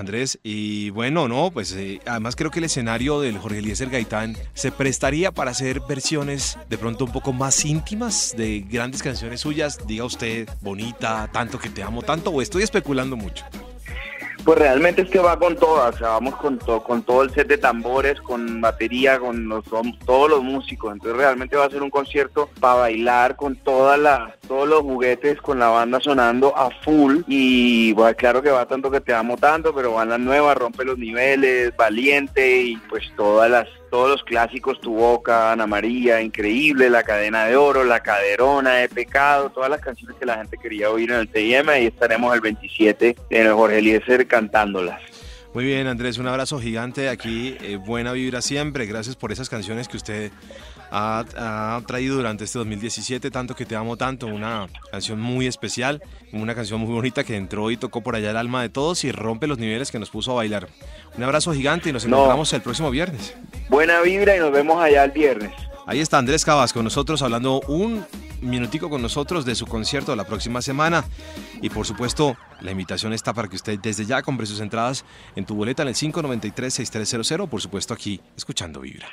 Andrés, y bueno, no, pues eh, además creo que el escenario del Jorge Eliezer Gaitán se prestaría para hacer versiones de pronto un poco más íntimas de grandes canciones suyas. Diga usted, bonita, tanto que te amo tanto, o estoy especulando mucho. Pues realmente es que va con todas, o sea, vamos con, todo con todo el set de tambores, con batería, con los, todos los músicos, entonces realmente va a ser un concierto para bailar con todas las, todos los juguetes, con la banda sonando a full y bueno, claro que va tanto que te amo tanto, pero van las nuevas, rompe los niveles, valiente y pues todas las todos los clásicos, Tu Boca, Ana María, Increíble, La Cadena de Oro, La Caderona, de Pecado, todas las canciones que la gente quería oír en el TIM y estaremos el 27 en el Jorge Eliezer cantándolas. Muy bien, Andrés, un abrazo gigante aquí. Eh, buena vibra siempre. Gracias por esas canciones que usted ha, traído durante este 2017, tanto que te amo tanto. Una canción muy especial, una canción muy bonita que entró y tocó por allá el alma de todos y rompe los niveles que nos puso a bailar. Un abrazo gigante y nos encontramos el próximo viernes. Buena vibra y nos vemos allá el viernes. Ahí está Andrés Cabas con nosotros hablando un minutico con nosotros de su concierto la próxima semana. Y por supuesto, la invitación está para que usted desde ya compre sus entradas en tu boleta en el 593-6300, por supuesto aquí, escuchando Vibra.